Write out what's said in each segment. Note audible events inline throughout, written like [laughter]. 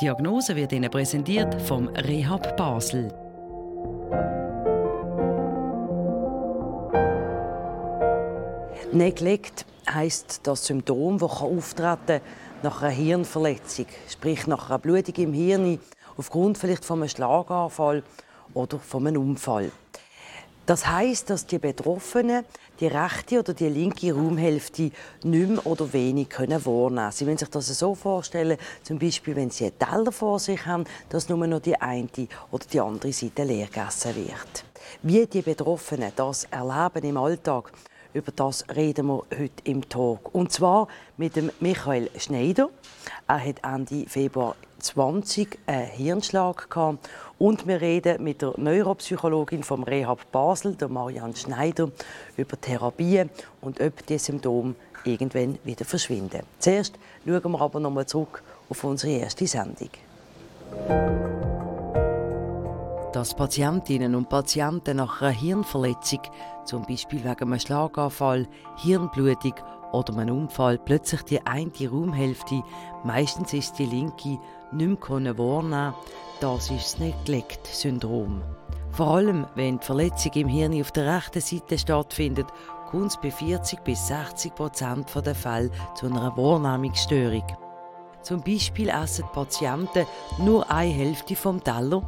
Die Diagnose wird Ihnen präsentiert vom Rehab Basel. Neglect heisst das Symptom, das auftreten nach einer Hirnverletzung, sprich nach einer Blutung im Hirn aufgrund vielleicht von einem Schlaganfall oder von einem Unfall. Das heißt, dass die Betroffenen die rechte oder die linke Raumhälfte nicht mehr oder wenig können wahrnehmen Sie müssen sich das so vorstellen, zum Beispiel, wenn Sie einen Teller vor sich haben, dass nur noch die eine oder die andere Seite leer gegessen wird. Wie die Betroffenen das erleben im Alltag, über das reden wir heute im Talk. Und zwar mit dem Michael Schneider. Er hat Ende Februar 20 einen Hirnschlag gehabt. Und wir reden mit der Neuropsychologin vom Rehab Basel, der Marianne Schneider, über Therapien und ob die Symptome irgendwann wieder verschwinden. Zuerst schauen wir aber noch mal zurück auf unsere erste Sendung. Dass Patientinnen und Patienten nach einer Hirnverletzung, zum Beispiel wegen einem Schlaganfall, Hirnblutung oder einem Unfall, plötzlich die eine Raumhälfte, meistens ist die linke, nicht mehr wahrnehmen das ist das Neglect-Syndrom. Vor allem, wenn die Verletzung im Hirn auf der rechten Seite stattfindet, kommt es bei 40 bis 60 Prozent der Fälle zu einer Wahrnehmungsstörung. Zum Beispiel essen Patienten nur eine Hälfte vom Teller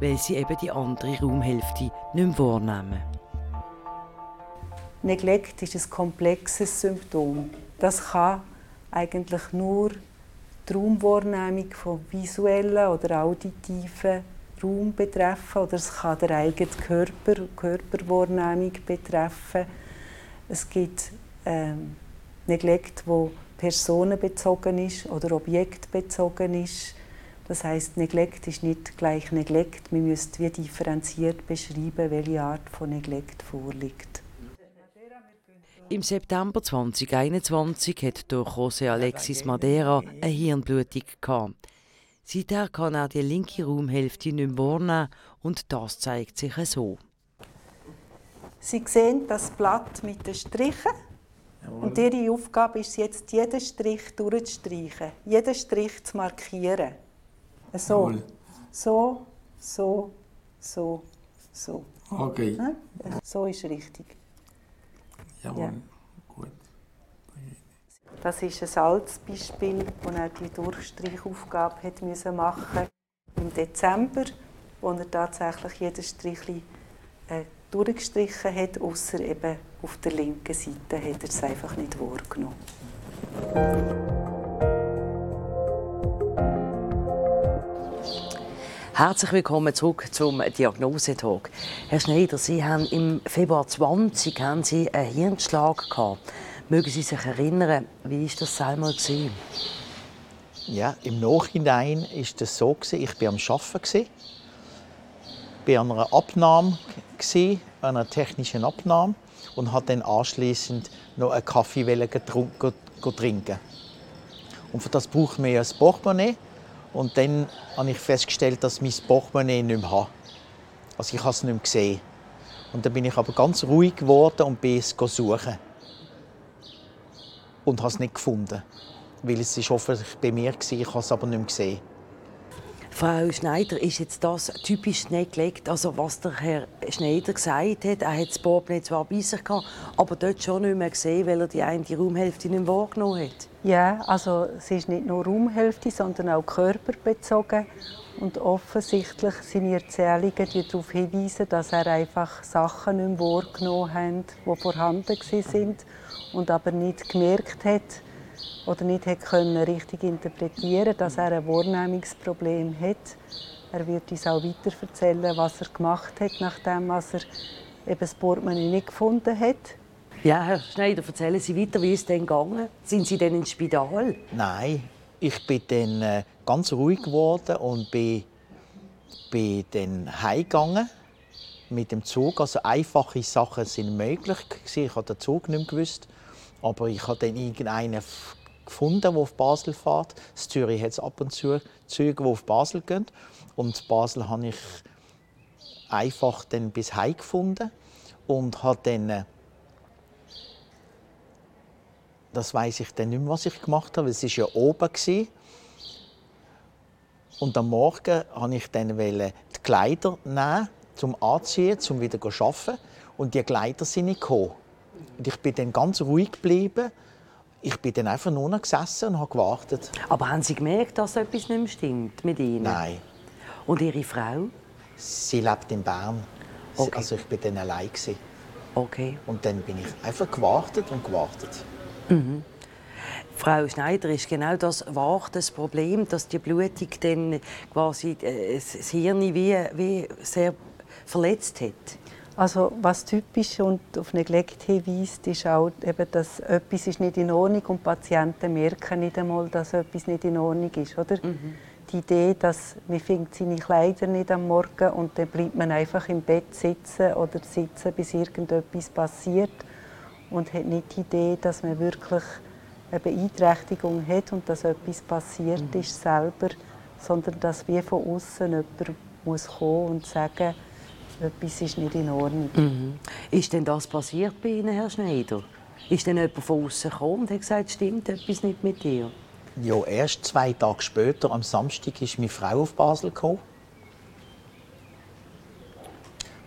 weil sie eben die andere Raumhälfte nicht mehr wahrnehmen. Neglect ist ein komplexes Symptom. Das kann eigentlich nur die Raumwahrnehmung von visuellen oder auditiven Raum betreffen oder es kann der eigene Körper, Körperwahrnehmung betreffen. Es gibt ähm, Neglect, wo personenbezogen ist oder objektbezogen ist. Das heißt, Neglect ist nicht gleich Neglect. Wir müssen wie differenziert beschreiben, welche Art von Neglect vorliegt. Im September 2021 hat durch José Alexis Madeira eine Hirnblutung gehabt. Seither kann er die linke Raumhälfte nicht mehr wahrnehmen und das zeigt sich so. Sie sehen das Blatt mit den Strichen. Und Ihre Aufgabe ist jetzt, jeden Strich durchzustreichen, jeden Strich zu markieren. So. So, so, so, so. Okay. So ist richtig. Jawohl, ja. gut. Das ist ein altes Beispiel, wo er die Durchstreichaufgabe hat müssen machen im Dezember, wo er tatsächlich jedes Strich äh, durchgestrichen hat, außer eben auf der linken Seite hat er es einfach nicht wahrgenommen. Herzlich willkommen zurück zum Diagnosetalk. Herr Schneider, Sie haben im Februar 20 haben Sie einen Hirnschlag gehabt. Mögen Sie sich erinnern, wie ist das einmal gewesen? Ja, im Nachhinein ist das so gewesen, ich war am Arbeiten bei einer Abnahme einer technischen Abnahme und hat dann anschließend noch einen Kaffee trinken. Und für das braucht man ja ein Portemonnaie und dann habe ich festgestellt, dass ich mein Portemonnaie nicht mehr habe. Also ich habe es nicht mehr gesehen. Und dann bin ich aber ganz ruhig geworden und bin es suchen. Und habe es nicht gefunden. Weil es ist offensichtlich bei mir war, ich habe es aber nicht mehr gesehen. Frau Schneider, ist jetzt das typisch Neglect? Also was der Herr Schneider gesagt hat, er hat das Portemonnaie zwar bei sich gehabt, aber dort schon nicht mehr gesehen, weil er die eine Raumhälfte nicht wahrgenommen hat. Ja, also es ist nicht nur Raumhälfte, sondern auch körperbezogen. Und offensichtlich sind die Erzählungen die darauf hinweisen, dass er einfach Sachen nicht mehr wahrgenommen hat, die vorhanden sind und aber nicht gemerkt hat, oder nicht hat können richtig interpretieren dass er ein Wahrnehmungsproblem hat. Er wird uns auch weiter erzählen, was er gemacht hat, nachdem er eben das Portemonnaie nicht gefunden hat. Ja, Herr Schneider, erzählen Sie weiter, wie es denn gegangen? Sind Sie denn ins Spital? Nein, ich bin dann äh, ganz ruhig geworden und bin, bin dann heimgegangen mit dem Zug. Also einfache Sachen sind möglich. Ich habe den Zug nicht mehr gewusst. Aber ich habe dann irgendeinen gefunden, der auf Basel fährt. In Zürich hat es ab und zu Züge, die auf Basel gehen. Und in Basel habe ich einfach dann bis heim gefunden und habe dann äh, das weiß ich dann nicht mehr, was ich gemacht habe. Es war ja oben. Und am Morgen wollte ich dann die Kleider nehmen, zum Anziehen, zum wieder zu arbeiten. Und die Kleider sind nicht gekommen. Und ich bin dann ganz ruhig geblieben. Ich bin dann einfach nur noch gesessen und habe gewartet. Aber haben Sie gemerkt, dass etwas nicht mehr stimmt mit Ihnen? Nein, Und Ihre Frau? sie lebt in Bern. Okay. Also ich bin dann allein. Gewesen. Okay. Und dann bin ich einfach gewartet und gewartet. Frau Schneider, ist genau das Warten das Problem, dass die Blutung dann quasi äh, das Hirn wie, wie sehr verletzt hat? Also was typisch und auf Neglect hinweist, ist auch, eben, dass etwas ist nicht in Ordnung und die Patienten merken nicht einmal, dass etwas nicht in Ordnung ist. Oder? Die Idee, dass man findet seine Kleider nicht am Morgen und dann bleibt man einfach im Bett sitzen oder sitzen, bis irgendetwas passiert und hat nicht die Idee, dass man wirklich eine Beeinträchtigung hat und dass etwas passiert ist selber, sondern dass wie von außen jemand muss kommen und sagen, etwas ist nicht in Ordnung. Ist denn das passiert bei Ihnen, Herr Schneider? Ist denn jemand von außen gekommen und hat gesagt, stimmt etwas nicht mit dir? Ja, erst zwei Tage später, am Samstag, ist meine Frau auf Basel gekommen.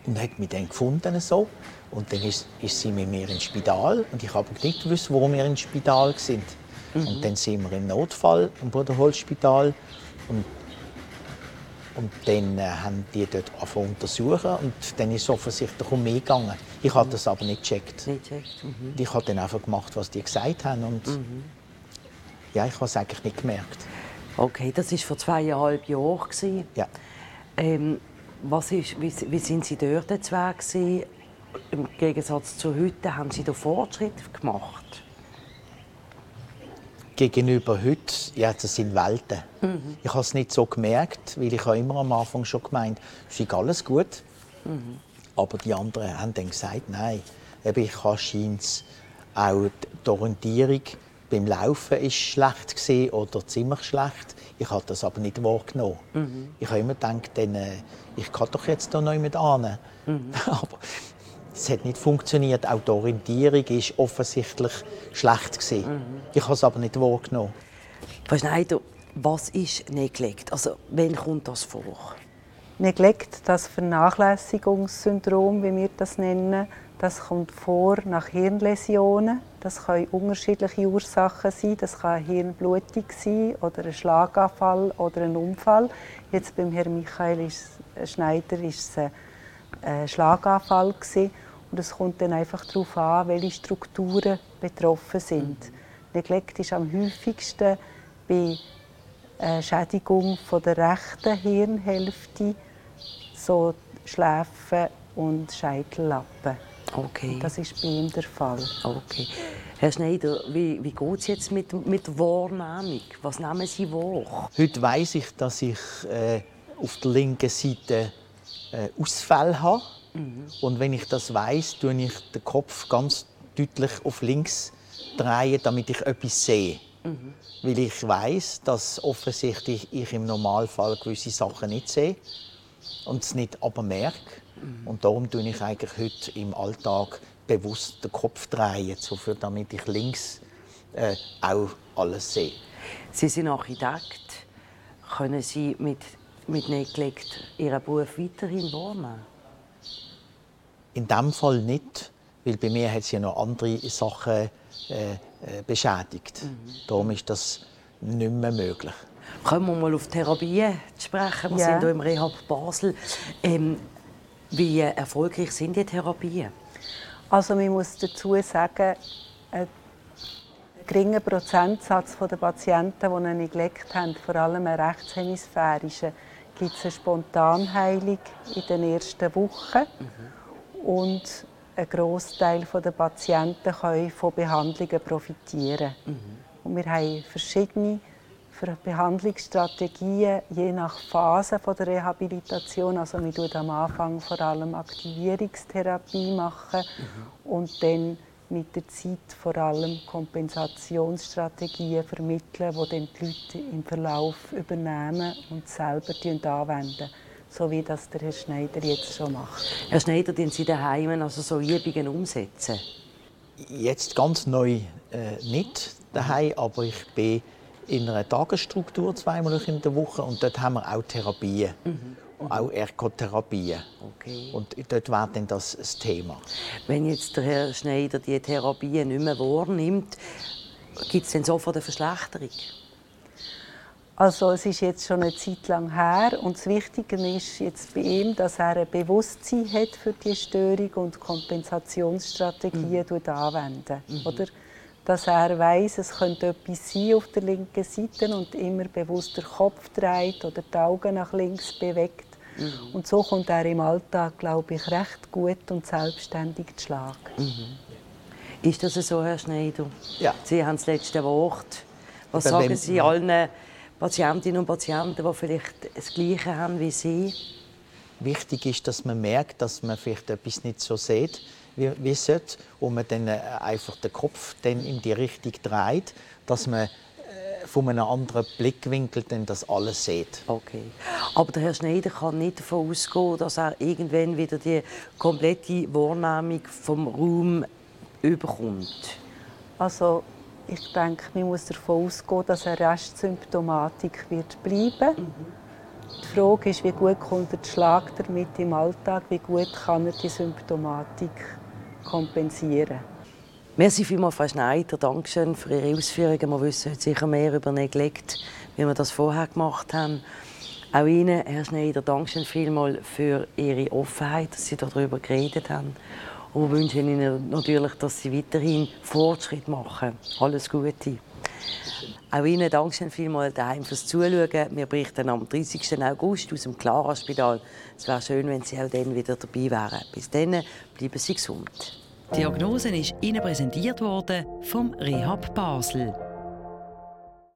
Und hat mich dann gefunden. So. Und dann ist, ist sie mit mir ins Spital. Und ich habe nicht gewusst, warum wir ins Spital sind. Und dann sind wir im Notfall im Bruderholzspital. Und, und dann äh, haben die dort angefangen zu untersuchen. Und dann ist es offensichtlich um mich gegangen. Ich habe das aber nicht gecheckt. Nicht checkt. Mhm. Ich habe dann einfach gemacht, was die gesagt haben. Und ja, ich habe es eigentlich nicht gemerkt. Okay, das war vor zweieinhalb Jahren. Ja. Ähm, was ist, wie, wie sind Sie dort weg gewesen? Im Gegensatz zu heute, haben Sie da Fortschritte gemacht? Gegenüber heute, ja, das sind Welten. Ich habe es nicht so gemerkt, weil ich habe immer am Anfang schon gemeint, es ist alles gut. Aber die anderen haben dann gesagt, nein, eben, ich habe scheint's auch die Orientierung beim Laufen ist schlecht gewesen oder ziemlich schlecht. Ich habe das aber nicht wahrgenommen. Ich habe immer gedacht, dann, äh, ich kann doch jetzt da noch mit an. [laughs] aber es hat nicht funktioniert. Auch die Orientierung ist offensichtlich schlecht gewesen. Ich habe es aber nicht wahrgenommen. Frau Schneider, was ist Neglect? Also, wann kommt das vor? Neglect, das Vernachlässigungssyndrom, wie wir das nennen, das kommt vor nach Hirnläsionen. Das können unterschiedliche Ursachen sein. Das kann eine Hirnblutung sein oder ein Schlaganfall oder ein Unfall. Jetzt beim Herrn Michael Schneider ist es ein äh, Schlaganfall gewesen. und es kommt dann einfach darauf an, welche Strukturen betroffen sind. Neglect ist am häufigsten bei äh, Schädigung von der rechten Hirnhälfte, so Schläfen und Scheitellappen. Okay. Das ist bei ihm der Fall. okay. Herr Schneider, wie, wie geht es jetzt mit, mit der Wahrnehmung? Was nehmen Sie wahr? Heute weiß ich, dass ich äh, auf der linken Seite Ausfälle habe. Und wenn ich das weiß, tue ich den Kopf ganz deutlich auf links drehen, damit ich etwas sehe. Weil ich weiß, dass offensichtlich ich im Normalfall gewisse Sachen nicht sehe und es nicht aber merke. Und darum tue ich eigentlich heute im Alltag bewusst den Kopf drehen, damit ich links äh, auch alles sehe. Sie sind Architekt. Können Sie mit, mit Neglect Ihren Beruf weiterhin wahrnehmen? In dem Fall nicht, weil bei mir hat es ja noch andere Sachen äh, äh, beschädigt. Darum ist das nicht mehr möglich. Kommen wir mal auf Therapien zu sprechen. Wir Ja. sind hier im Rehab Basel. Ähm, wie erfolgreich sind die Therapien? Also man muss dazu sagen, ein geringer Prozentsatz der Patienten, die einen Neglect haben, vor allem einen rechtshhemisphärischen, gibt es eine Spontanheilung in den ersten Wochen. Und ein Großteil der Patienten können von Behandlungen profitieren. Und wir haben verschiedene Behandlungsstrategien je nach Phase der Rehabilitation. Also wir tun am Anfang vor allem Aktivierungstherapie machen und dann mit der Zeit vor allem Kompensationsstrategien vermitteln, die dann die Leute im Verlauf übernehmen und selber anwenden. So wie das der Herr Schneider jetzt schon macht. Herr Schneider, den Sie daheim also so Übungen umsetzen? Jetzt ganz neu äh, nicht daheim, aber ich bin in einer Tagesstruktur zweimal in der Woche und dort haben wir auch Therapien. Mhm. Auch Ergotherapien. Okay. Und dort wäre dann das das Thema. Wenn jetzt der Herr Schneider die Therapien nicht mehr wahrnimmt, gibt es dann sofort eine Verschlechterung? Also es ist jetzt schon eine Zeit lang her und das Wichtige ist jetzt bei ihm, dass er ein Bewusstsein hat für die Störung und Kompensationsstrategien mhm. anwenden, mhm. oder? Dass er weiß, es könnte etwas sein auf der linken Seite und immer bewusst den Kopf dreht oder die Augen nach links bewegt. Mhm. Und so kommt er im Alltag, glaube ich, recht gut und selbstständig zu Schlag. Mhm. Ist das so, Herr Schneider? Ja. Sie haben das letzte Wort. Was sagen Sie allen Patientinnen und Patienten, die vielleicht das Gleiche haben wie Sie? Wichtig ist, dass man merkt, dass man vielleicht etwas nicht so sieht, wie, wie es sollte, und man dann äh, einfach den Kopf dann in die Richtung dreht, dass man von einem anderen Blickwinkel dann das alles sieht. Okay. Aber der Herr Schneider kann nicht davon ausgehen, dass er irgendwann wieder die komplette Wahrnehmung vom Raum überkommt. Also ich denke, man muss davon ausgehen, dass eine Restsymptomatik wird bleiben mhm. Die Frage ist, wie gut kommt er Schlag damit im Alltag, wie gut kann er die Symptomatik kompensieren. Merci vielmals, Frau Schneider. Dankeschön für Ihre Ausführungen. Wir wissen heute sicher mehr über Neglect, wie wir das vorher gemacht haben. Auch Ihnen, Herr Schneider, Dankeschön vielmals für Ihre Offenheit, dass Sie darüber geredet haben. Und wir wünschen Ihnen natürlich, dass Sie weiterhin Fortschritt machen. Alles Gute. Auch Ihnen danke vielmals daheim fürs Zuschauen. Wir berichten am 30. August aus dem Clara-Spital. Es wäre schön, wenn Sie auch dann wieder dabei wären. Bis dann, bleiben Sie gesund. Die Diagnose ist Ihnen präsentiert worden vom Rehab Basel.